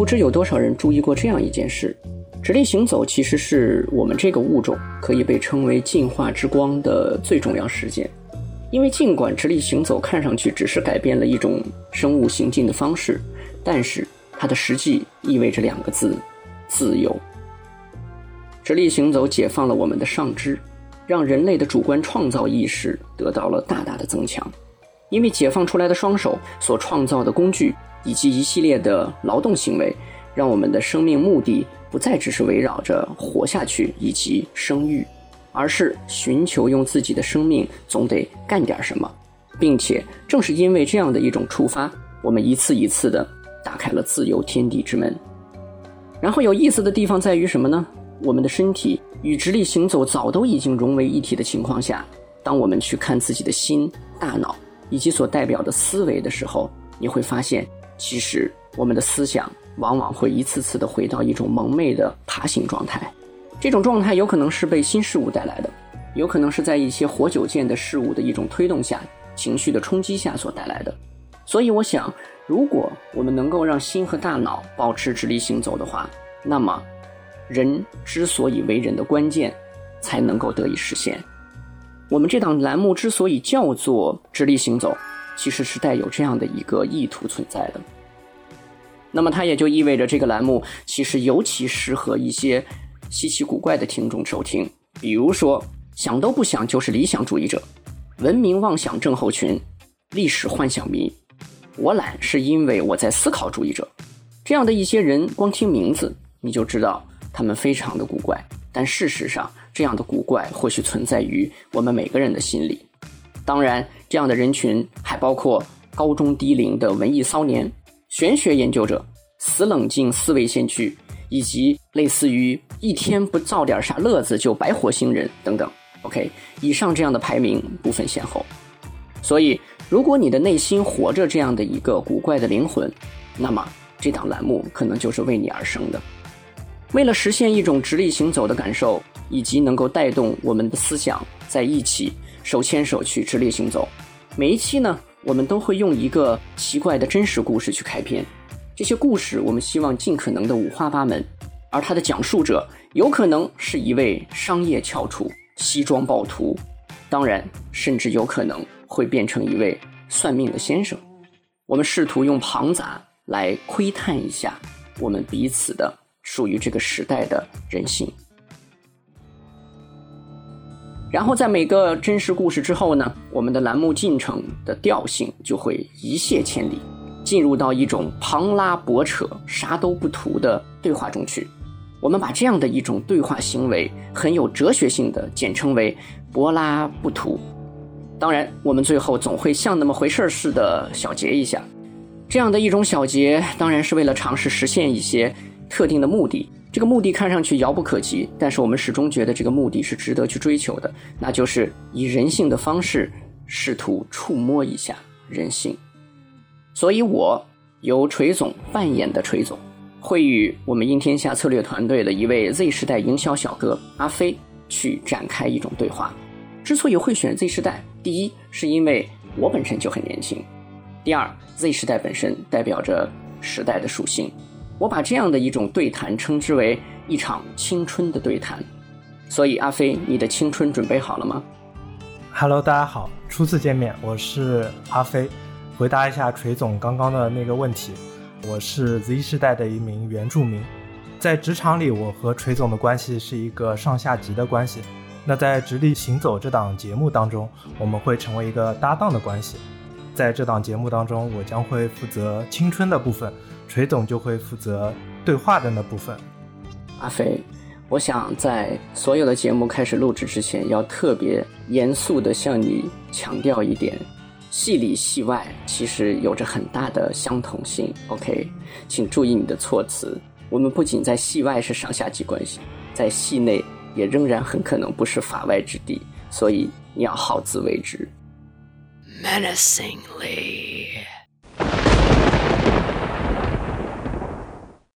不知有多少人注意过这样一件事：直立行走其实是我们这个物种可以被称为进化之光的最重要事件。因为尽管直立行走看上去只是改变了一种生物行进的方式，但是它的实际意味着两个字：自由。直立行走解放了我们的上肢，让人类的主观创造意识得到了大大的增强。因为解放出来的双手所创造的工具以及一系列的劳动行为，让我们的生命目的不再只是围绕着活下去以及生育。而是寻求用自己的生命总得干点什么，并且正是因为这样的一种触发，我们一次一次的打开了自由天地之门。然后有意思的地方在于什么呢？我们的身体与直立行走早都已经融为一体的情况下，当我们去看自己的心、大脑以及所代表的思维的时候，你会发现，其实我们的思想往往会一次次的回到一种蒙昧的爬行状态。这种状态有可能是被新事物带来的，有可能是在一些活久见的事物的一种推动下、情绪的冲击下所带来的。所以，我想，如果我们能够让心和大脑保持直立行走的话，那么，人之所以为人的关键，才能够得以实现。我们这档栏目之所以叫做“直立行走”，其实是带有这样的一个意图存在的。那么，它也就意味着这个栏目其实尤其适合一些。稀奇古怪的听众收听，比如说想都不想就是理想主义者，文明妄想症候群，历史幻想迷，我懒是因为我在思考主义者，这样的一些人，光听名字你就知道他们非常的古怪。但事实上，这样的古怪或许存在于我们每个人的心里。当然，这样的人群还包括高中低龄的文艺骚年、玄学研究者、死冷静思维先驱。以及类似于一天不造点啥乐子就白活星人等等，OK，以上这样的排名不分先后。所以，如果你的内心活着这样的一个古怪的灵魂，那么这档栏目可能就是为你而生的。为了实现一种直立行走的感受，以及能够带动我们的思想在一起手牵手去直立行走，每一期呢，我们都会用一个奇怪的真实故事去开篇。这些故事，我们希望尽可能的五花八门，而它的讲述者有可能是一位商业翘楚、西装暴徒，当然，甚至有可能会变成一位算命的先生。我们试图用庞杂来窥探一下我们彼此的属于这个时代的人性。然后，在每个真实故事之后呢，我们的栏目进程的调性就会一泻千里。进入到一种旁拉博扯、啥都不图的对话中去，我们把这样的一种对话行为很有哲学性的简称为“柏拉不图”。当然，我们最后总会像那么回事似的小结一下。这样的一种小结，当然是为了尝试实现一些特定的目的。这个目的看上去遥不可及，但是我们始终觉得这个目的是值得去追求的，那就是以人性的方式试图触摸一下人性。所以，我由锤总扮演的锤总，会与我们应天下策略团队的一位 Z 时代营销小哥阿飞去展开一种对话。之所以会选 Z 时代，第一是因为我本身就很年轻；第二，Z 时代本身代表着时代的属性。我把这样的一种对谈称之为一场青春的对谈。所以，阿飞，你的青春准备好了吗？Hello，大家好，初次见面，我是阿飞。回答一下锤总刚刚的那个问题，我是 Z 世代的一名原住民，在职场里，我和锤总的关系是一个上下级的关系。那在直立行走这档节目当中，我们会成为一个搭档的关系。在这档节目当中，我将会负责青春的部分，锤总就会负责对话的那部分。阿飞，我想在所有的节目开始录制之前，要特别严肃的向你强调一点。戏里戏外其实有着很大的相同性。OK，请注意你的措辞。我们不仅在戏外是上下级关系，在戏内也仍然很可能不是法外之地，所以你要好自为之。Menacingly。